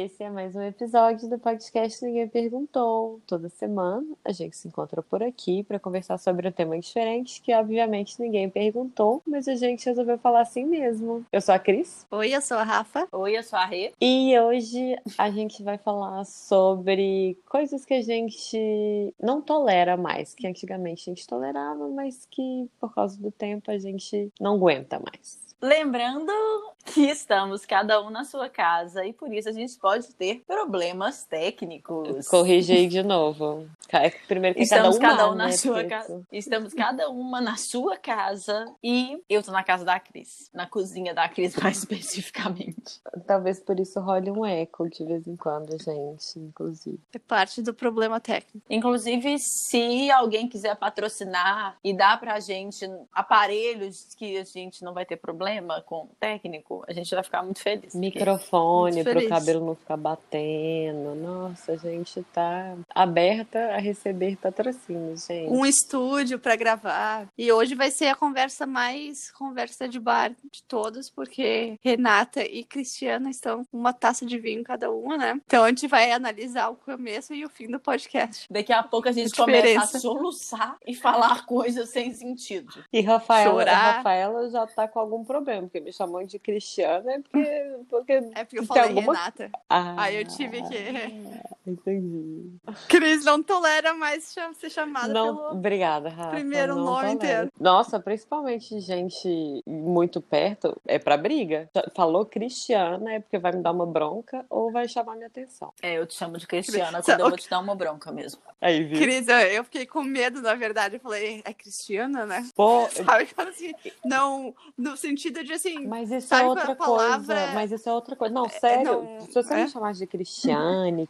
esse é mais um episódio do podcast Ninguém Perguntou. Toda semana a gente se encontra por aqui para conversar sobre um tema diferente que, obviamente, ninguém perguntou, mas a gente resolveu falar assim mesmo. Eu sou a Cris. Oi, eu sou a Rafa. Oi, eu sou a Rê. E hoje a gente vai falar sobre coisas que a gente não tolera mais, que antigamente a gente tolerava, mas que por causa do tempo a gente não aguenta mais. Lembrando que estamos cada um na sua casa e por isso a gente pode ter problemas técnicos. Corrige aí de novo. Primeiro que estamos cada, cada um né, na sua casa. Estamos cada uma na sua casa e eu tô na casa da Cris, na cozinha da Cris mais especificamente. Talvez por isso role um eco de vez em quando, gente, inclusive. É parte do problema técnico. Inclusive, se alguém quiser patrocinar e dar pra gente aparelhos que a gente não vai ter problema com o técnico, a gente vai ficar muito feliz. Microfone para o cabelo não ficar batendo. Nossa, a gente tá aberta a receber patrocínios, gente. Um estúdio para gravar. E hoje vai ser a conversa mais conversa de bar de todos, porque Renata e Cristiana estão com uma taça de vinho cada uma, né? Então a gente vai analisar o começo e o fim do podcast. Daqui a pouco a gente a começa a soluçar e falar coisas sem sentido. E Rafaela, Chorar. Rafaela já tá com algum problema problema, porque me chamou de Cristiana é porque. porque é porque eu falei alguma... Renata. Ah, Aí eu tive que. Entendi. Cris não tolera mais ser chamada não, pelo obrigada, Rafa, primeiro nome tolero. inteiro. Nossa, principalmente gente muito perto, é pra briga. Falou Cristiana, é porque vai me dar uma bronca ou vai chamar minha atenção. É, eu te chamo de Cristiana quando eu vou te dar uma bronca mesmo. Aí, viu? Cris, eu fiquei com medo, na verdade. Eu falei, é Cristiana, né? Pô, Sabe? Assim, não, no sentido de assim. Mas isso é outra palavra... coisa. Mas isso é outra coisa. Não, sério. Não... Se você é? me chamar de Cristiane,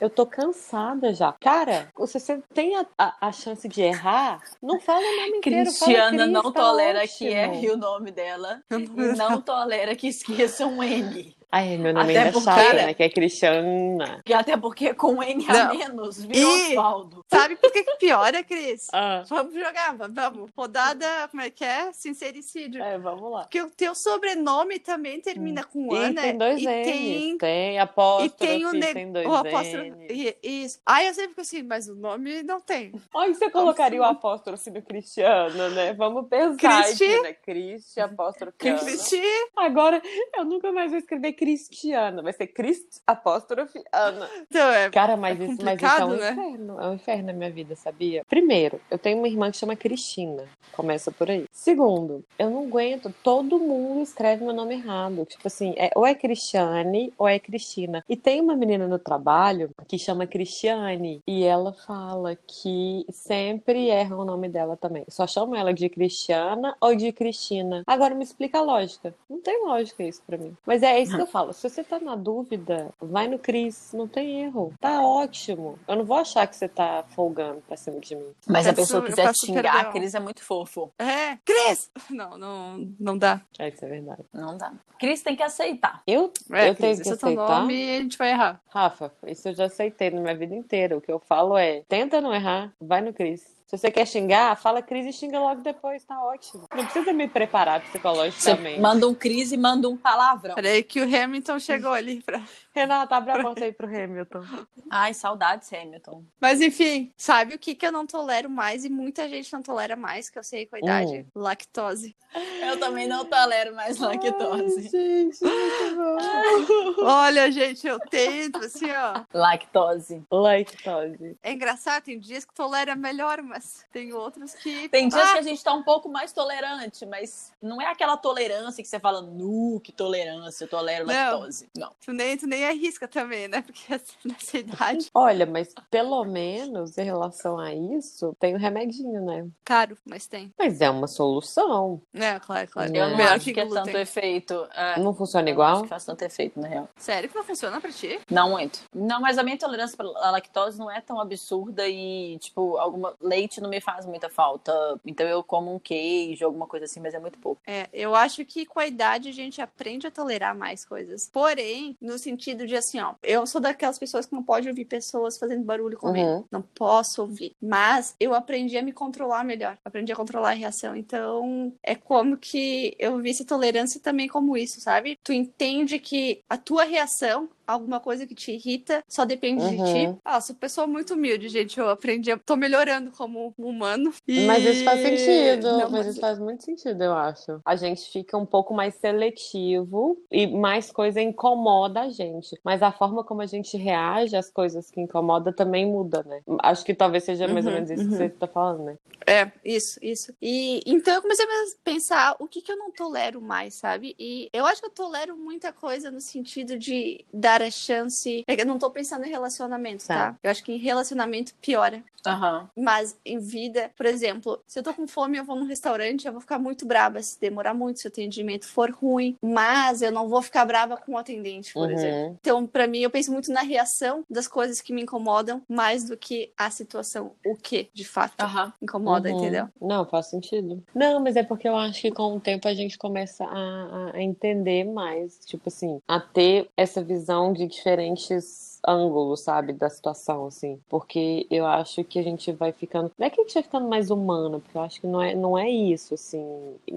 Eu tô cansada já. Cara, se você tem a, a, a chance de errar, não fala o nome inteiro. Cristiana Cris, não tá tolera ótimo. que erre o nome dela. e não tolera que esqueça um N. Ai, meu nome até ainda é chato, né? Que é Cristiana. E até porque com N a não. menos, virou e... Osvaldo. Sabe por que, que piora, Cris? Ah. Vamos jogar, vamos. Rodada, como é que é? Sincericídio. É, vamos lá. Porque o teu sobrenome também termina com Ana. tem dois e N's. Tem, tem apóstrofe, e tem, o ne... tem dois o apóstrofe. N's. Isso. Aí eu sempre fico assim, mas o nome não tem. Olha, você colocaria o apóstrofe no Cristiano, né? Vamos pensar Cristi? aqui, né? Cristi, apóstrofe. Cristi. Agora, eu nunca mais vou escrever Cristiano. Vai ser Crist, apóstrofe, Ana. Então, é, Cara, mas, é isso, mas isso é um né? inferno. É um inferno na minha vida, sabia? Primeiro, eu tenho uma irmã que chama Cristina. Começa por aí. Segundo, eu não aguento. Todo mundo escreve meu nome errado. Tipo assim, é, ou é Cristiane ou é Cristina. E tem uma menina no trabalho que chama Cristiane. E ela fala que sempre erra o nome dela também. Só chama ela de Cristiana ou de Cristina. Agora me explica a lógica. Não tem lógica isso pra mim. Mas é isso que eu falo. Se você tá na dúvida, vai no Cris. Não tem erro. Tá ótimo. Eu não vou achar que você tá folgando pra cima de mim. Mas se a pessoa quiser xingar, perdão. a Cris é muito fofo. É, Cris! Não, não, não dá. É, isso é verdade. Não dá. Cris tem que aceitar. Eu, É, eu tenho Cris, que esse é aceitar. nome e a gente vai errar. Rafa, isso eu já aceitei na minha vida inteira. O que eu falo é: tenta não errar, vai no Cris. Se você quer xingar, fala Cris e xinga logo depois, tá ótimo. Não precisa me preparar Você psicologicamente. manda um Cris e manda um palavrão. Peraí que o Hamilton chegou ali pra... Renata, abre a porta aí pro Hamilton. Ai, saudades, Hamilton. Mas enfim, sabe o que, que eu não tolero mais e muita gente não tolera mais, que eu sei com a idade? Lactose. Eu também não tolero mais lactose. gente, muito bom. Olha, gente, eu tento, assim, ó. Lactose. Lactose. É engraçado, tem dias que tolera melhor, mas tem outros que. Tem dias Ah, que a gente tá um pouco mais tolerante, mas não é aquela tolerância que você fala, nu, que tolerância, eu tolero Não. lactose. Não. Tu nem, tu nem arrisca também, né? Porque assim, nessa idade. Olha, mas pelo menos em relação a isso, tem o remedinho, né? Caro, mas tem. Mas é uma solução. É, claro, claro. Eu É. não Melhor acho que, é glúten. tanto efeito. É, Não funciona eu não igual? acho que faz tanto efeito, na real. Sério que não funciona pra ti? Não muito. Não, mas a minha intolerância à lactose não é tão absurda e, tipo, alguma leite não me faz muita falta. Então eu como um queijo, alguma coisa assim, mas é muito pouco. É, eu acho que com a idade a gente aprende a tolerar mais coisas. Porém, no sentido de assim, ó, eu sou daquelas pessoas que não pode ouvir pessoas fazendo barulho comigo. Uhum. Não posso ouvir. Mas eu aprendi a me controlar melhor. Aprendi a controlar a reação. Então, é como que eu vi essa tolerância também como isso, sabe? Tu entende que a tua reação alguma coisa que te irrita, só depende de ti. Uhum. Ah, sou pessoa muito humilde, gente. Eu aprendi, tô melhorando como humano. E- Mas isso faz sentido, Não, mas mas- isso faz muito sentido, eu acho. A gente fica um pouco mais seletivo e mais coisa incomoda a gente. Mas a forma como a gente reage às coisas que incomoda também muda, né? Acho que talvez seja mais ou Uhum, menos isso que uhum. você tá falando, né? É, isso, isso. E então eu comecei a pensar o que, que eu não tolero mais, sabe? E eu acho que eu tolero muita coisa no sentido de dar a chance. É que eu não tô pensando em relacionamento, tá? Tá. Eu acho que em relacionamento piora. Aham. Mas em vida, por exemplo, se eu tô com fome, eu vou num restaurante, eu vou ficar muito braba se demorar muito, se o atendimento for ruim. Mas eu não vou ficar brava com o atendente, por Uhum. exemplo. Então, pra mim, eu penso muito na reação das coisas que me incomodam, mais do que a situação, o que de fato incomoda, Uhum. entendeu? Não, faz sentido. Não, mas é porque eu acho que com o tempo a gente começa a, a- a entender mais, tipo assim, a ter essa visão de diferentes ângulos, sabe, da situação, assim. Porque eu acho que a gente vai ficando. Não é que a gente vai ficando mais humana, porque eu acho que não é, não é isso, assim,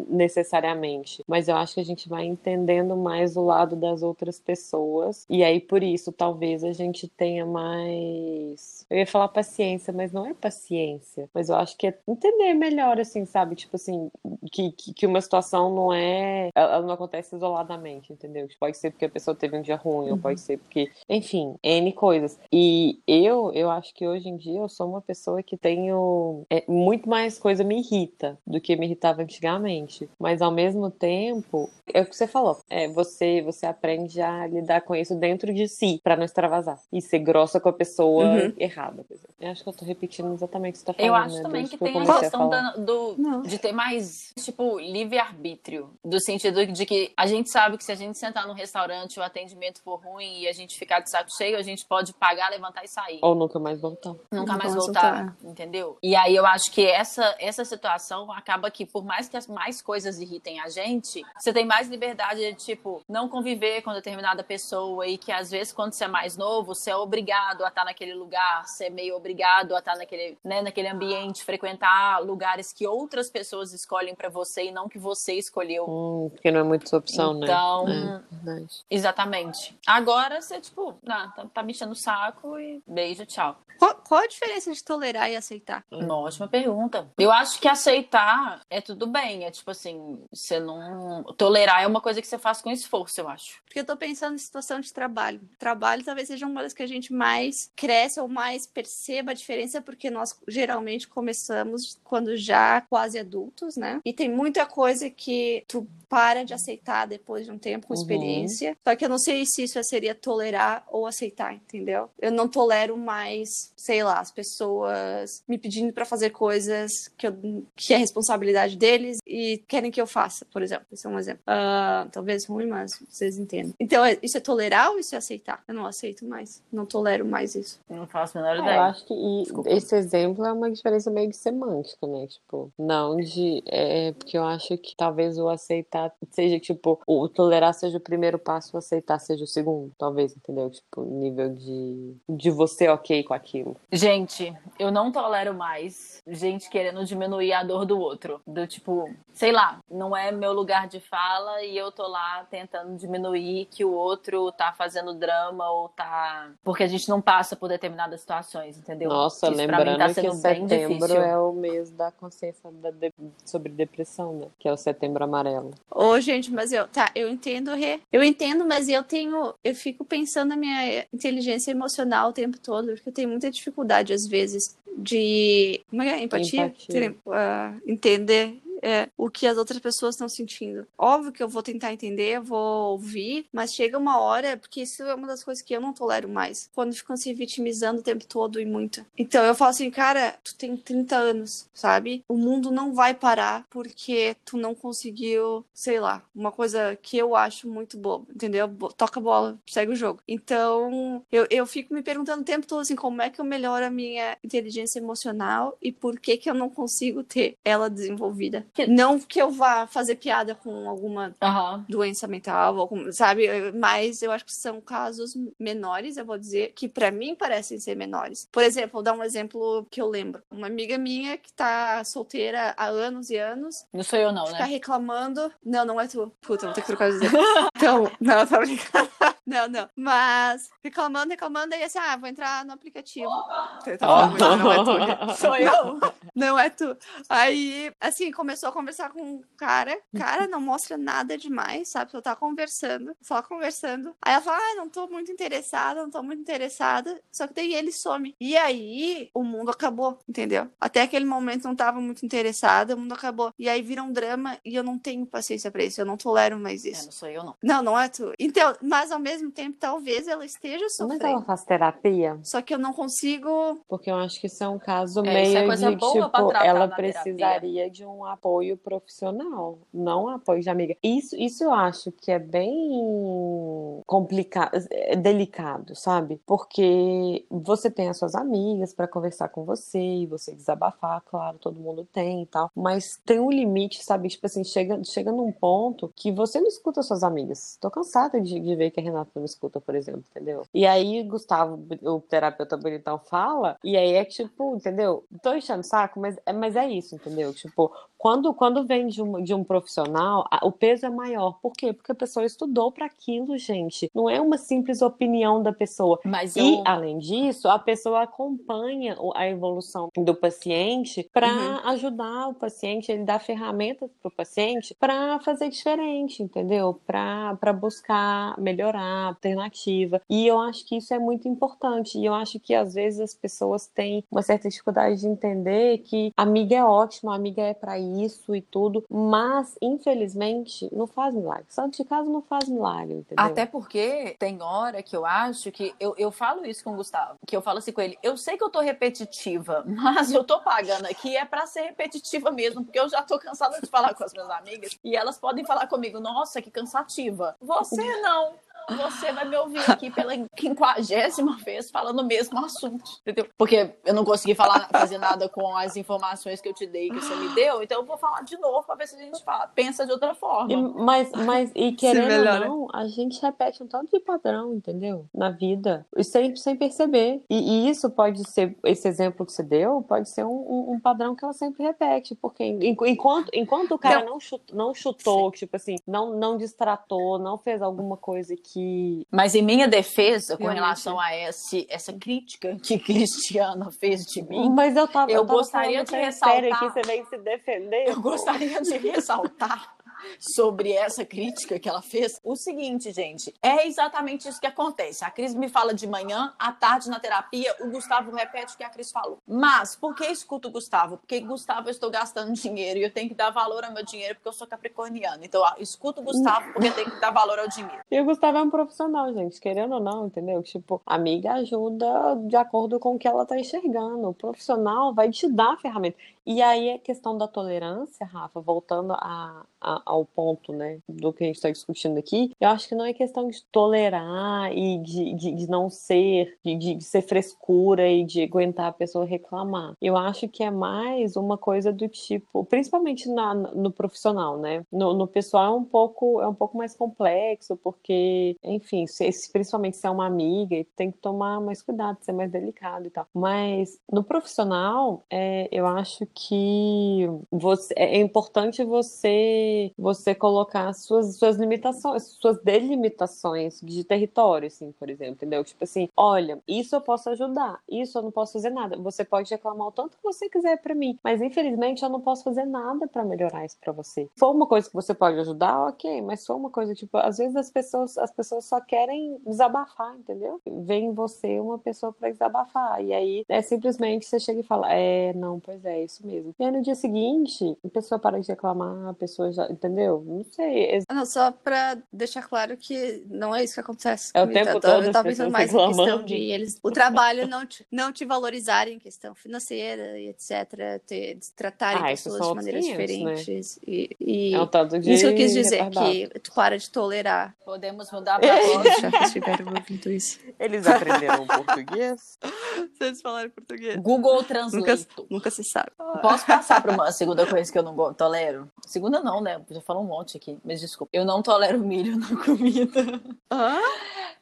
necessariamente. Mas eu acho que a gente vai entendendo mais o lado das outras pessoas. E aí, por isso, talvez a gente tenha mais. Eu ia falar paciência, mas não é paciência. Mas eu acho que é entender melhor, assim, sabe? Tipo assim, que, que, que uma situação não é. Ela não acontece isoladamente, entendeu? Tipo, Pode ser porque a pessoa teve um dia ruim, ou pode ser porque. Enfim, N coisas. E eu, eu acho que hoje em dia eu sou uma pessoa que tenho. é, muito mais coisa me irrita do que me irritava antigamente. Mas ao mesmo tempo, é o que você falou. É, você, você aprende a lidar com isso dentro de si, pra não extravasar. E ser grossa com a pessoa Uhum. errada. Eu acho que eu tô repetindo exatamente o que você tá falando. Eu acho né, também desde que eu tem a questão da- do, Não. de ter mais, tipo, livre-arbítrio. Do sentido de que a gente sabe que se a gente sentar num restaurante e o atendimento for ruim e a gente ficar de saco cheio, a gente pode pagar, levantar e sair. Ou nunca mais voltar. Nunca Nunca mais mais voltar, entendeu? E aí eu acho que essa, essa situação acaba que, por mais que as mais coisas irritem a gente, você tem mais liberdade de, tipo, não conviver com determinada pessoa e que às vezes, quando você é mais novo, você é obrigado a estar naquele lugar, você é meio obrigado a estar naquele, né, naquele ambiente, frequentar lugares que outras pessoas escolhem pra você e não que você escolheu. Hum, porque não é muito sua opção, Então, né? É, verdade. exatamente. Agora você, tipo, ah, tá, tá me enchendo o saco e beijo, tchau. Qual, qual a diferença de tolerar e aceitar? Uma ótima pergunta. Eu acho que aceitar é tudo bem. É tipo assim, você não. Tolerar é uma coisa que você faz com esforço, eu acho. Porque eu tô pensando em situação de trabalho. Trabalho talvez seja uma das que a gente mais cresce ou mais perceba a diferença, porque nós geralmente começamos quando já quase adultos, né? E tem muita coisa que tu para de aceitar depois de um tempo com Uhum. experiência. Só que eu não sei se isso seria tolerar ou aceitar, entendeu? Eu não tolero mais, sei lá, as pessoas me pedindo pra fazer coisas que, eu, que é responsabilidade deles e querem que eu faça, por exemplo. Esse é um exemplo. Ah, talvez ruim, mas vocês entendem. Então, é- isso é tolerar ou isso é aceitar? Eu não aceito mais. Não tolero mais isso. Não faço a menor É, ideia. eu acho que e esse exemplo é uma diferença meio que semântica, né? Tipo, não de. É, porque eu acho que talvez o aceitar seja, tipo, o tolerar seja o primeiro passo, o aceitar seja o segundo, talvez, entendeu? Tipo, nível de, de você ok com aquilo. Gente, eu não tolero mais gente querendo diminuir a dor do outro. Do tipo, sei lá, não é meu lugar de fala e eu tô lá tentando diminuir que o outro tá fazendo drama ou tá. Porque a gente não passa por determinadas situações, entendeu? Nossa, Isso mim lembrando tá que setembro é o mês da consciência da de- sobre depressão, né? Que é o setembro amarelo. Ô, gente, mas eu, tá, eu entendo, Rê. Eu entendo, mas eu tenho, eu fico pensando na minha inteligência emocional o tempo todo, porque eu tenho muita dificuldade, às vezes, de, como é é? Empatia? Empatia. Ah, entender é, o que as outras pessoas estão sentindo. Óbvio que eu vou tentar entender, vou ouvir, mas chega uma hora, porque isso é uma das coisas que eu não tolero mais, quando ficam se vitimizando o tempo todo e muito. Então eu falo assim, cara, tu tem 30 anos, sabe? O mundo não vai parar porque tu não conseguiu, sei lá, uma coisa que eu acho muito boa, entendeu? Toca a bola, segue o jogo. Então eu, eu fico me perguntando o tempo todo assim, como é que eu melhoro a minha inteligência emocional e por que que eu não consigo ter ela desenvolvida. Que... Não que eu vá fazer piada com alguma uhum. doença mental, algum, sabe? Mas eu acho que são casos menores, eu vou dizer, que para mim parecem ser menores. Por exemplo, vou dar um exemplo que eu lembro. Uma amiga minha que tá solteira há anos e anos. Não sou eu, não, fica né? reclamando. Não, não é tu. Puta, vou ter que trocar de dizer. então, não, tô brincando. Não, não. Mas reclamando, reclamando, aí assim, ah, vou entrar no aplicativo. Tá não é tu. Sou eu. Não é tu. Aí, assim, começou a conversar com um cara. Cara, não mostra nada demais, sabe? Só tá conversando, só conversando. Aí ela fala, ah, não tô muito interessada, não tô muito interessada. Só que daí ele some. E aí, o mundo acabou, entendeu? Até aquele momento não tava muito interessada, o mundo acabou. E aí vira um drama e eu não tenho paciência pra isso. Eu não tolero mais isso. É, não sou eu, não. Não, não é tu. Então, mas ao mesmo tempo, talvez ela esteja sofrendo. Mas ela faz terapia? Só que eu não consigo. Porque eu acho que isso é um caso é, meio é de, tipo, ela precisaria terapia. de um apoio profissional, não um apoio de amiga. Isso, isso eu acho que é bem complicado, é delicado, sabe? Porque você tem as suas amigas para conversar com você e você desabafar, claro, todo mundo tem e tal, mas tem um limite, sabe? Tipo assim, chega, chega num ponto que você não escuta suas amigas. Tô cansada de, de ver que a Renata não escuta, por exemplo, entendeu? E aí, Gustavo, o terapeuta bonitão, fala, e aí é tipo, entendeu? Tô enchendo o saco, mas, é, mas é isso, entendeu? Tipo, quando, quando vem de um, de um profissional, o peso é maior. Por quê? Porque a pessoa estudou para aquilo, gente. Não é uma simples opinião da pessoa. Mas eu... E, além disso, a pessoa acompanha a evolução do paciente para uhum. ajudar o paciente, ele dá ferramentas para o paciente para fazer diferente, entendeu? Para buscar melhorar, alternativa. E eu acho que isso é muito importante. E eu acho que às vezes as pessoas têm uma certa dificuldade de entender que amiga é ótima, amiga é para isso e tudo, mas infelizmente não faz milagre. Santo de casa não faz milagre, entendeu? Até porque tem hora que eu acho que eu, eu falo isso com o Gustavo, que eu falo assim com ele, eu sei que eu tô repetitiva, mas eu tô pagando aqui é para ser repetitiva mesmo, porque eu já tô cansada de falar com as minhas amigas e elas podem falar comigo, nossa, que cansativa. Você não você vai me ouvir aqui pela quinquagésima vez falando o mesmo assunto, entendeu? Porque eu não consegui falar, fazer nada com as informações que eu te dei, que você me deu, então eu vou falar de novo para ver se a gente fala, pensa de outra forma. E, mas, mas, e querendo ou não, a gente repete um tanto de padrão, entendeu? Na vida, e sem, sem perceber. E, e, isso pode ser, esse exemplo que você deu, pode ser um, um, um padrão que ela sempre repete, porque enquanto, enquanto o cara não, não chutou, não chutou tipo assim, não, não distratou, não fez alguma coisa que que. Mas em minha defesa, com relação a esse, essa crítica que Cristiana fez de mim. Mas eu tava. Eu, eu tava gostaria de ressaltar. Que você vem se defender. Eu gostaria de ressaltar sobre essa crítica que ela fez. O seguinte, gente, é exatamente isso que acontece. A Cris me fala de manhã, à tarde na terapia, o Gustavo repete o que a Cris falou. Mas, por que escuto o Gustavo? Porque, Gustavo, eu estou gastando dinheiro e eu tenho que dar valor ao meu dinheiro porque eu sou capricorniana. Então, escuto o Gustavo porque eu tenho que dar valor ao dinheiro. E o Gustavo é um profissional, gente, querendo ou não, entendeu? Tipo, amiga ajuda de acordo com o que ela tá enxergando. O profissional vai te dar a ferramenta. E aí a questão da tolerância, Rafa, voltando a, a, ao ponto, né, do que a gente está discutindo aqui, eu acho que não é questão de tolerar e de, de, de não ser, de, de, ser frescura e de aguentar a pessoa reclamar. Eu acho que é mais uma coisa do tipo, principalmente na, no profissional, né? No, no pessoal é um pouco é um pouco mais complexo, porque, enfim, se, principalmente se é uma amiga, tem que tomar mais cuidado, ser mais delicado e tal. Mas no profissional, é, eu acho que você, é importante você você colocar suas, suas limitações, suas delimitações de território, assim, por exemplo, entendeu? Tipo assim, olha, isso eu posso ajudar, isso eu não posso fazer nada. Você pode reclamar o tanto que você quiser para mim, mas infelizmente eu não posso fazer nada para melhorar isso para você. Se for uma coisa que você pode ajudar, ok, mas se for uma coisa tipo, às vezes as pessoas as pessoas só querem desabafar, entendeu? Vem em você uma pessoa para desabafar e aí é simplesmente você chega e fala, é, não, pois é, isso isso mesmo. E aí no dia seguinte, a pessoa para de reclamar, a pessoa já. Entendeu? Não sei. Ah, Não, só pra deixar claro que não é isso que acontece. É o comigo, tempo tá? Eu todo as tava pensando mais em questão reclamando. de eles, o trabalho não te, não te valorizarem em questão financeira e etc. Te, tratarem Ah, pessoas de maneiras outros 500, né? diferentes. E, e É um tanto de. isso eu quis dizer, retardado. que tu para de tolerar. Podemos mudar pra. Já que estiveram ouvindo isso. Eles aprenderam português? Vocês falaram português. Google Translate. Nunca se sabe. Posso passar para uma segunda coisa que eu não tolero? Segunda não, né? Já falou um monte aqui, mas desculpa. Eu não tolero milho na comida. Hã?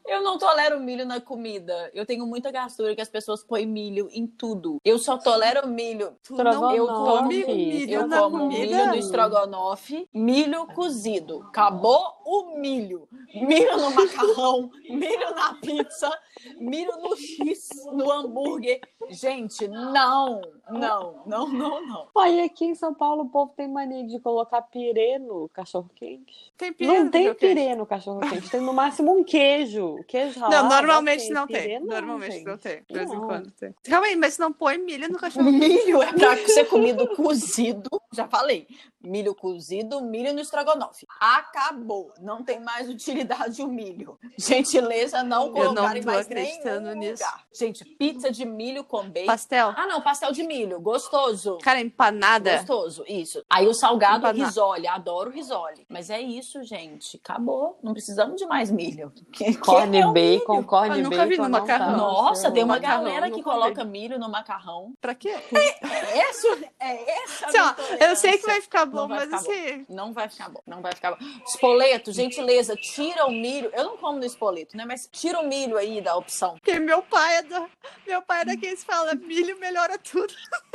Eu não tolero milho na comida. Eu tenho muita gastura que as pessoas põem milho em tudo. Eu só tolero milho. Tu não Eu como milho Eu na como comida? milho no estrogonofe, milho cozido. Acabou o milho. Milho no macarrão, milho na pizza, milho no X, no hambúrguer. Gente, não, não, não, não, não. Olha, aqui em São Paulo o povo tem mania de colocar pirê no cachorro-quente. Tem pirê Não no tem cachorro-quente? pirê no cachorro-quente, tem no máximo um queijo. Queijo Não, ralado, normalmente assim, não pirê tem. não, Normalmente gente. não tem. De vez em Não. quando tem. Calma aí, mas não põe milho no cachorro. Milho é pra ser comido cozido. Já falei. Milho cozido, milho no estrogonofe. Acabou. Não tem mais utilidade o milho. Gentileza não Eu colocar não em tô mais acreditando nisso. lugar. Gente, pizza de milho com bacon. Pastel. Ah, não, pastel de milho. Gostoso. Cara, empanada. Gostoso, isso. Aí o salgado, Empanado. risole. Adoro risole. Mas é isso, gente. Acabou. Não precisamos de mais milho. Que, que Corn é bacon, milho? corn Eu nunca bacon. vi no não tá macarrão. no Nossa, tem uma Macarrão, galera que coloca milho no macarrão. Pra quê? É essa, é essa a ó, minha eu sei que vai ficar bom, vai mas assim. Não vai ficar bom, não vai ficar bom. Espoleto, gentileza, tira o milho. Eu não como no espoleto, né? Mas tira o milho aí da opção. Porque meu pai é da. Meu pai é daqueles que fala, milho melhora tudo.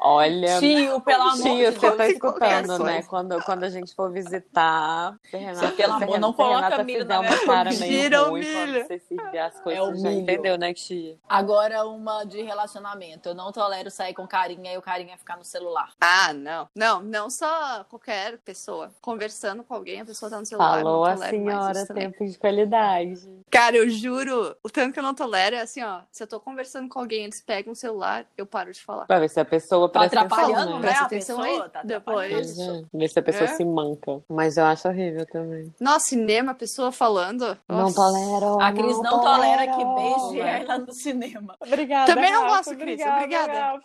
Olha, Tio, pelo amor Tio, de você Deus. tá de qualquer escutando, né? Quando, quando a gente for visitar, se a Renata, Você, pelo a amor, Renata- não a coloca Renata milho na uma cara meio Tira o ruim milho. você se as coisas, É o você já milho. entendeu, né, tia? Agora uma de relacionamento. Eu não tolero sair com carinha e o carinha ficar no celular. Ah, não. Não, não só qualquer pessoa. Conversando com alguém, a pessoa tá no celular. Falou a senhora, tempo de qualidade. Cara, eu juro, o tanto que eu não tolero é assim, ó. Se eu tô conversando com alguém, eles pegam o celular, eu paro de falar. Pra ver se a pessoa Tá presta atrapalhando, atenção, né? né? Presta a atenção pessoa, aí, tá depois. é, Ver se a pessoa É? se manca. Mas eu acho horrível também. Nossa, cinema, a pessoa falando. Não Nossa. tolero. A Cris não, tolera que beije ela no cinema. Obrigada. Também não Rafa, gosto, Cris, obrigada, obrigada.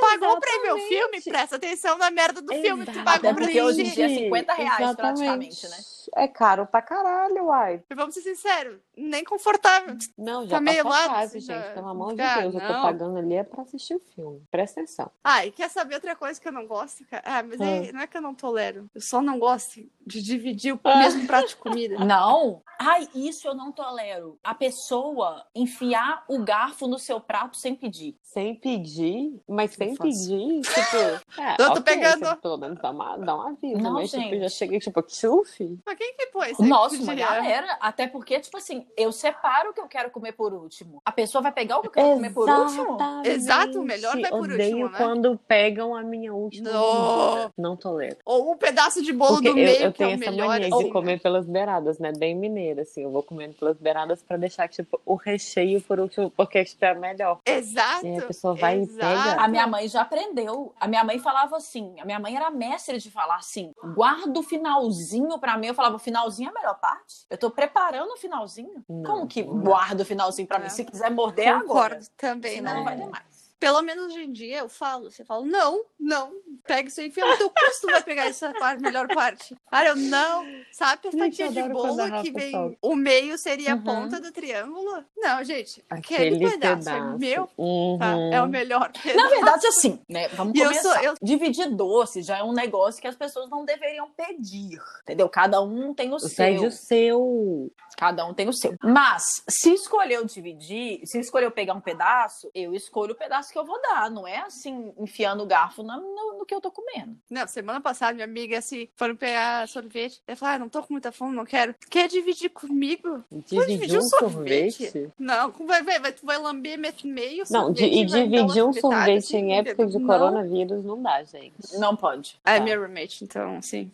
Pagou pra ir ver o filme? Presta atenção na merda do filme. Tu Exato. pagou Até pra porque ir. hoje em dia é 50 reais Exatamente. praticamente, né? É caro pra caralho, uai. E Vamos ser sinceros, nem confortável. Não, Tá já tá meio meio lá, casa, você gente. já- Pelo amor de Ah, Deus, eu tô não. pagando ali é pra assistir o filme. Presta atenção. Ah, e quer saber outra coisa que eu não gosto, cara? Ah, mas aí, não é que eu não tolero. Eu só não gosto de dividir o Ah. mesmo prato de comida. Não. Ai, isso eu não tolero. A pessoa enfiar o garfo no seu prato sem pedir. Sem pedir, mas sem pedir, tipo. É, Eu tô ok, pegando. você pelo menos dá, uma, dá um aviso, Não, mas tipo, gente. já cheguei, tipo, tchuf. Mas quem que pôs? Sem Nossa, uma galera. Até porque, tipo assim, eu separo o que eu quero comer por último. A pessoa vai pegar o que eu quero comer por último? Exatamente. Exato, o melhor vai por Odeio né? quando pegam a minha última. Não. comida. Não tolero. Ou um pedaço de bolo Porque do eu, meio, eu que é tenho o essa melhor. mania assim, de comer pelas beiradas, né? Bem mineira, assim. Eu vou comendo pelas beiradas pra deixar, tipo, o recheio por último, porque tipo, é melhor. Exato. E a pessoa vai e exato. pega. A minha mãe já aprendeu. A minha mãe falava assim. A minha mãe era mestre de falar assim: guarda o finalzinho pra mim. Eu falava: o finalzinho é a melhor parte. Eu tô preparando o finalzinho. Não, Como que não. guarda o finalzinho pra mim? É. Se quiser morder, é agora. Concordo também, Senão né? não vai ter mais. Pelo menos hoje em dia eu falo, você fala, não, não, pega isso aí, enfia no teu custo, vai pegar essa parte, melhor parte. Cara, eu não, sabe a fatia de bolo a que vem, solta. o meio seria a Uhum. ponta do triângulo? Não, gente, aquele, Aquele pedaço, pedaço. é meu, Uhum. tá? É o melhor Na pedaço. verdade, assim, né? Vamos E eu começar. sou- eu- Dividir doce já é um negócio que as pessoas não deveriam pedir. Entendeu? Cada um tem o Pede seu. o seu. Cada um tem o seu. Mas, se escolheu dividir, se escolheu pegar um pedaço, eu escolho o pedaço que eu vou dar. Não é assim, enfiando o garfo na- no, no que eu tô comendo. Não, semana passada, minha amiga, assim, foram pegar sorvete. Ela falou, ah, não tô com muita fome, não quero. Quer dividir comigo? Dividir um um sorvete? sorvete? Não, vai, vai, vai, tu vai lamber meio Não, sorvete de, e dividir um sorvete assim, em época de não. coronavírus não dá, gente. Não pode. Ah, é Tá. minha roommate, então, sim.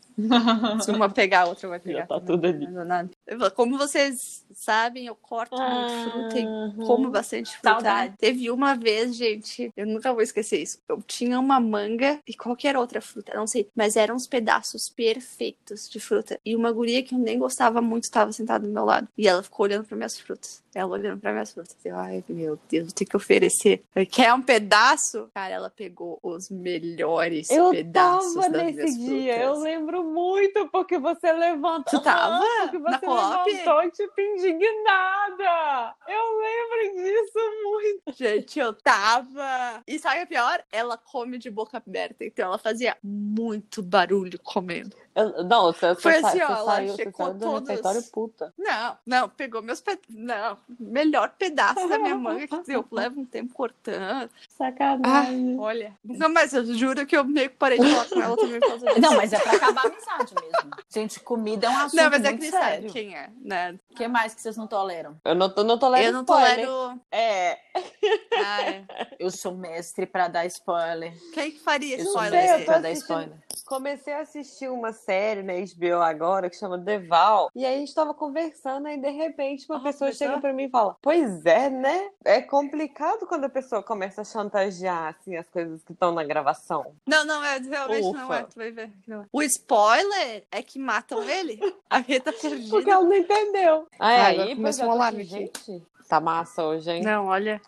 Se uma pegar, a outra vai pegar. Já tá também, tudo ali. não nada. Como vocês sabem, eu corto muito fruta e como bastante fruta. Saudade. Teve uma vez, gente, eu nunca vou esquecer isso. Eu tinha uma manga e qualquer outra fruta, não sei, mas eram uns pedaços perfeitos de fruta. E uma guria que eu nem gostava muito estava sentada do meu lado. E ela ficou olhando para minhas frutas. Ela olhando para minhas frutas. Eu, ai, meu Deus, vou ter que oferecer. Eu, Quer um pedaço? Cara, ela pegou os melhores Eu pedaços tava das nesse dia, frutas. eu lembro muito, porque você levantou. Tu tava porque na você Coop? levantou, tipo, indignada. Eu lembro disso muito. Gente, eu tava. E sabe o pior? Ela come de boca aberta. Então ela fazia muito barulho comendo. Eu- não, você, Foi você, sa- assim, você ó, ela saiu, checou saiu do todos. refeitório puta. Não, não, pegou meus pe... Não, melhor pedaço da minha manga que eu levo um tempo cortando. Ah, Sacanagem. olha. Nunca mais, eu juro que eu meio que parei de falar com ela também. Não, mas é pra acabar a amizade mesmo. Gente, comida é um assunto Não, mas é muito que sabe sério. quem é, né? O que mais que vocês não toleram? Eu não, tô- não tolero Eu não spoiler. tolero. É. Ah, é. Eu sou mestre pra dar spoiler. Quem que faria Eu sou spoiler? eu mestre tô pra dar spoiler. Comecei a assistir uma série na HBO agora que chama The Val. E aí a gente tava conversando e de repente uma Ah, pessoa chega pra mim e fala: Pois é, né? É complicado quando a pessoa começa a chantagear assim, as coisas que estão na gravação. Não, não é, realmente não Ufa. é. Tu vai ver. não é. O spoiler é que matam ele. A Rita perdida. Porque ela não entendeu. Ah, Aí, aí começou alarme assim, Gente, tá massa hoje, hein? Não, olha.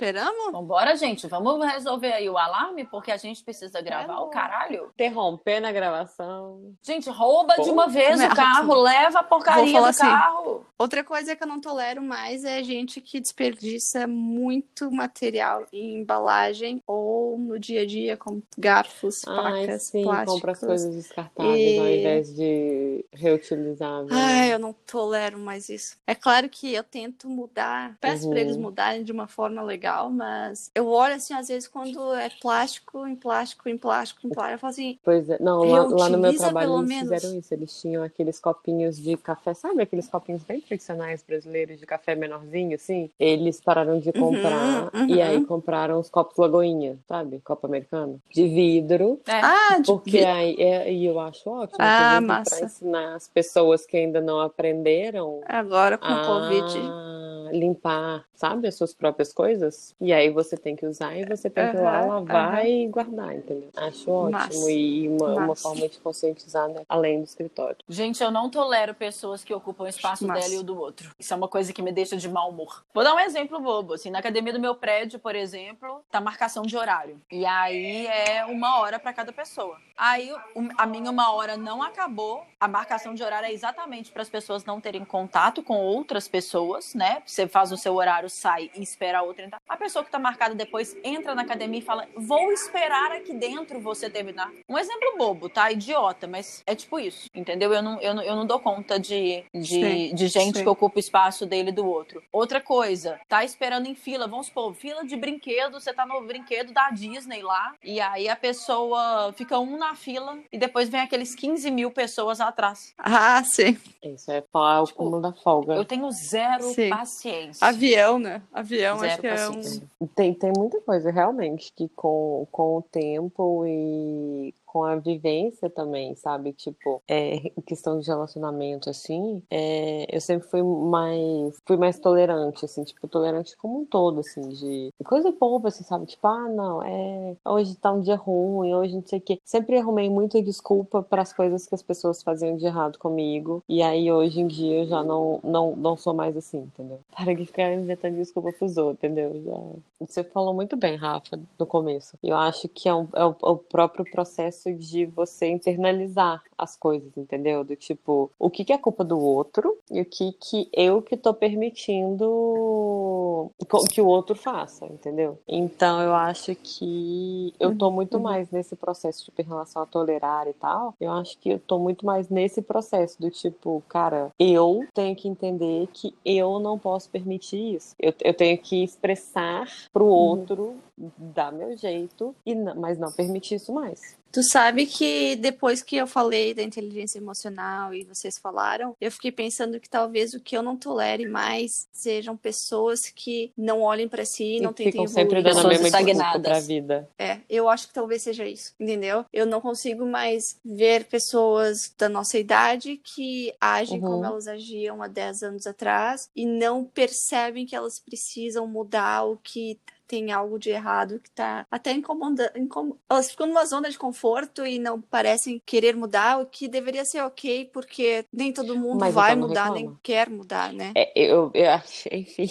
Esperamos? Vambora, gente. Vamos resolver aí o alarme, porque a gente precisa gravar Vamos. o caralho. Interromper na gravação. Gente, rouba de Pô, uma vez o carro, leva a porcaria do assim. carro. Outra coisa que eu não tolero mais é gente que desperdiça muito material em embalagem ou no dia a dia, como garfos, Ai, facas, sim, plásticos. compra as coisas descartáveis E- ao invés de reutilizáveis. né? Ai, eu não tolero mais isso. É claro que eu tento mudar, peço Uhum. pra eles mudarem de uma forma legal, mas eu olho assim, às vezes, quando é plástico, em plástico, em plástico, em plástico, eu falo assim, Pois é, não, lá, lá no meu trabalho eles menos. fizeram isso. Eles tinham aqueles copinhos de café, sabe aqueles copinhos bem tradicionais brasileiros de café menorzinho, assim? Eles pararam de comprar uhum. e aí compraram os copos Lagoinha, sabe? Copo americano. De vidro. É. ah, de Porque vi- aí, é, e eu acho ótimo, Ah, massa. pra ensinar as pessoas que ainda não aprenderam agora com o a Covid. Limpar, sabe, as suas próprias coisas. E aí você tem que usar e você tem que ir lá lavar aham. e guardar, entendeu? Acho ótimo. Massa. E uma, uma Massa. forma de conscientizar né, além do escritório. Gente, eu não tolero pessoas que ocupam o espaço Massa. dela e o do outro. Isso é uma coisa que me deixa de mau humor. Vou dar um exemplo bobo. Assim, na academia do meu prédio, por exemplo, tá marcação de horário. E aí é uma hora pra cada pessoa. Aí a minha uma hora não acabou. A marcação de horário é exatamente para as pessoas não terem contato com outras pessoas, né? Você faz o seu horário, sai e espera a outra entrar. A pessoa que tá marcada depois entra na academia e fala: Vou esperar aqui dentro você terminar. Um exemplo bobo, tá? Idiota, mas é tipo isso, entendeu? Eu não, eu não, eu não dou conta de, de, Sim, de gente sim. que ocupa o espaço dele e do outro. Outra coisa, tá esperando em fila, vamos supor, fila de brinquedo, você tá no brinquedo da Disney lá, e aí a pessoa fica um na fila e depois vem aqueles 15 mil pessoas atrás. Ah, sim. Isso é o Tipo, cúmulo da folga. Eu tenho zero Sim. paciência. Avião, né? Avião, Zero acho que é um. Tem, tem muita coisa, realmente, que com, com o tempo e com a vivência também, sabe? Tipo, é, questão de relacionamento, assim, é, eu sempre fui mais, fui mais tolerante, assim, tipo, tolerante como um todo, assim, de coisa boba, assim, sabe? Tipo, ah, não, é, hoje tá um dia ruim, hoje não sei o quê. Sempre arrumei muita desculpa para as coisas que as pessoas faziam de errado comigo, e aí hoje em dia eu já não, não, não sou mais assim, entendeu? Para de ficar inventando desculpa pros outros, entendeu? Já... Você falou muito bem, Rafa, no começo. Eu acho que é, um- é o, é o próprio processo de você internalizar as coisas, entendeu? Do tipo, o que, que é culpa do outro e o que, que eu que tô permitindo que o outro faça, entendeu? Então eu acho que eu tô muito Uhum. mais nesse processo, tipo, em relação a tolerar e tal. Eu acho que eu tô muito mais nesse processo do tipo, cara, eu tenho que entender que eu não posso permitir isso. Eu, eu tenho que expressar pro outro dar meu jeito, e não, mas não permitir isso mais. Tu sabe que depois que eu falei da inteligência emocional e vocês falaram, eu fiquei pensando que talvez o que eu não tolere mais sejam pessoas que não olhem para si e não tentem ficam evoluir. sempre dando a mesma estagnadas. pra vida. É, eu acho que talvez seja isso, entendeu? Eu não consigo mais ver pessoas da nossa idade que agem Uhum. como elas agiam há 10 anos atrás e não percebem que elas precisam mudar o que tem algo de errado que tá até incomodando. Incom... Elas ficam numa zona de conforto e não parecem querer mudar, o que deveria ser ok, porque nem todo mundo Mas vai mudar, reclama. nem quer mudar, né? É, eu, eu acho, enfim,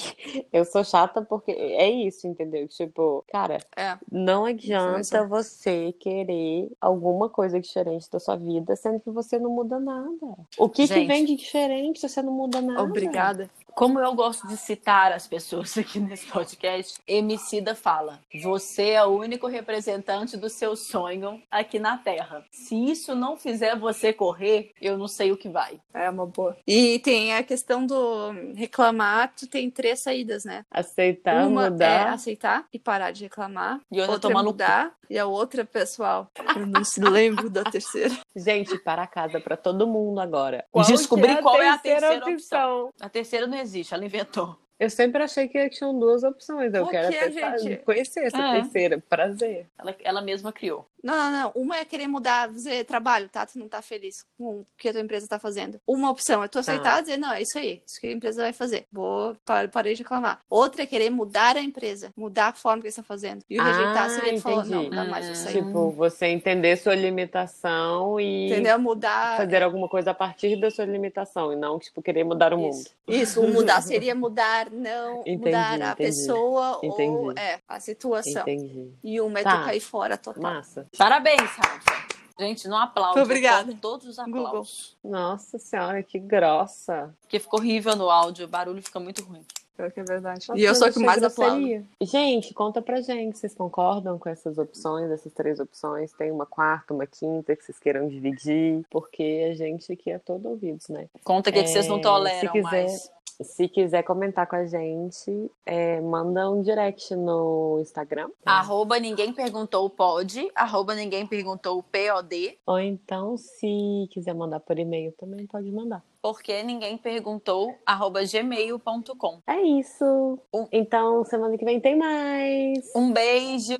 eu sou chata porque é isso, entendeu? Tipo, cara, É. não adianta você querer alguma coisa diferente da sua vida, sendo que você não muda nada. O que, que vem de diferente se você não muda nada? Obrigada. Como eu gosto de citar as pessoas aqui nesse podcast, Emicida fala: Você é o único representante do seu sonho aqui na Terra. Se isso não fizer você correr, eu não sei o que vai. É uma boa. E tem a questão do reclamar, tu tem três saídas, né? Aceitar, Uma é mudar. aceitar e parar de reclamar. E outra outra é tomar no mudar. E a outra, pessoal, eu não se lembro da terceira. Gente, para casa pra todo mundo agora. Descobrir que qual é a terceira opção. opção? A terceira não existe, ela inventou. Eu sempre achei que tinham duas opções. Eu Por quero que, até gente? conhecer essa É. terceira. Prazer. Ela, ela mesma criou. Não, não, não. Uma é querer mudar, dizer trabalho, tá? Tu não tá feliz com o que a tua empresa tá fazendo. Uma opção é tu aceitar e dizer, não, é isso aí, isso que a empresa vai fazer. Vou, pa- parei de reclamar. Outra é querer mudar a empresa, mudar a forma que eles estão fazendo. E o Ah, rejeitar seria ele falou, não, não dá mais isso aí. Tipo, você entender sua limitação e Entendeu? Mudar. fazer alguma coisa a partir da sua limitação e não, tipo, querer mudar o mundo. Isso. Isso, o mudar seria mudar, não Entendi, mudar a entendi. pessoa ou Entendi. é, a situação. Entendi. E uma é Tá. tu cair fora total. Massa. Parabéns, Rafa. Gente, não aplauso. Obrigada. Todos os aplausos. Nossa senhora, que grossa. Porque ficou horrível no áudio, o barulho fica muito ruim. Pior que é verdade. Nossa, e eu sou que mais aplaudo. Gente, conta pra gente. Vocês concordam com essas opções, essas três opções? Tem uma quarta, uma quinta que vocês queiram dividir? Porque a gente aqui é todo ouvidos, né? Conta o que, que vocês não É, toleram se quiser- mais. Se quiser comentar com a gente, é, manda um direct no Instagram. Arroba ninguém perguntou pode, arroba ninguém perguntou POD, Ou então, se quiser mandar por e-mail, também pode mandar. porque ninguém perguntou, arroba gmail.com. É isso. Um- Então, semana que vem tem mais. Um beijo!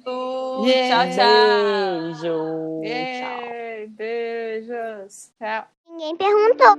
Yeah. Tchau, tchau! Beijo. Tchau. Yay, beijos. Tchau. Ninguém perguntou.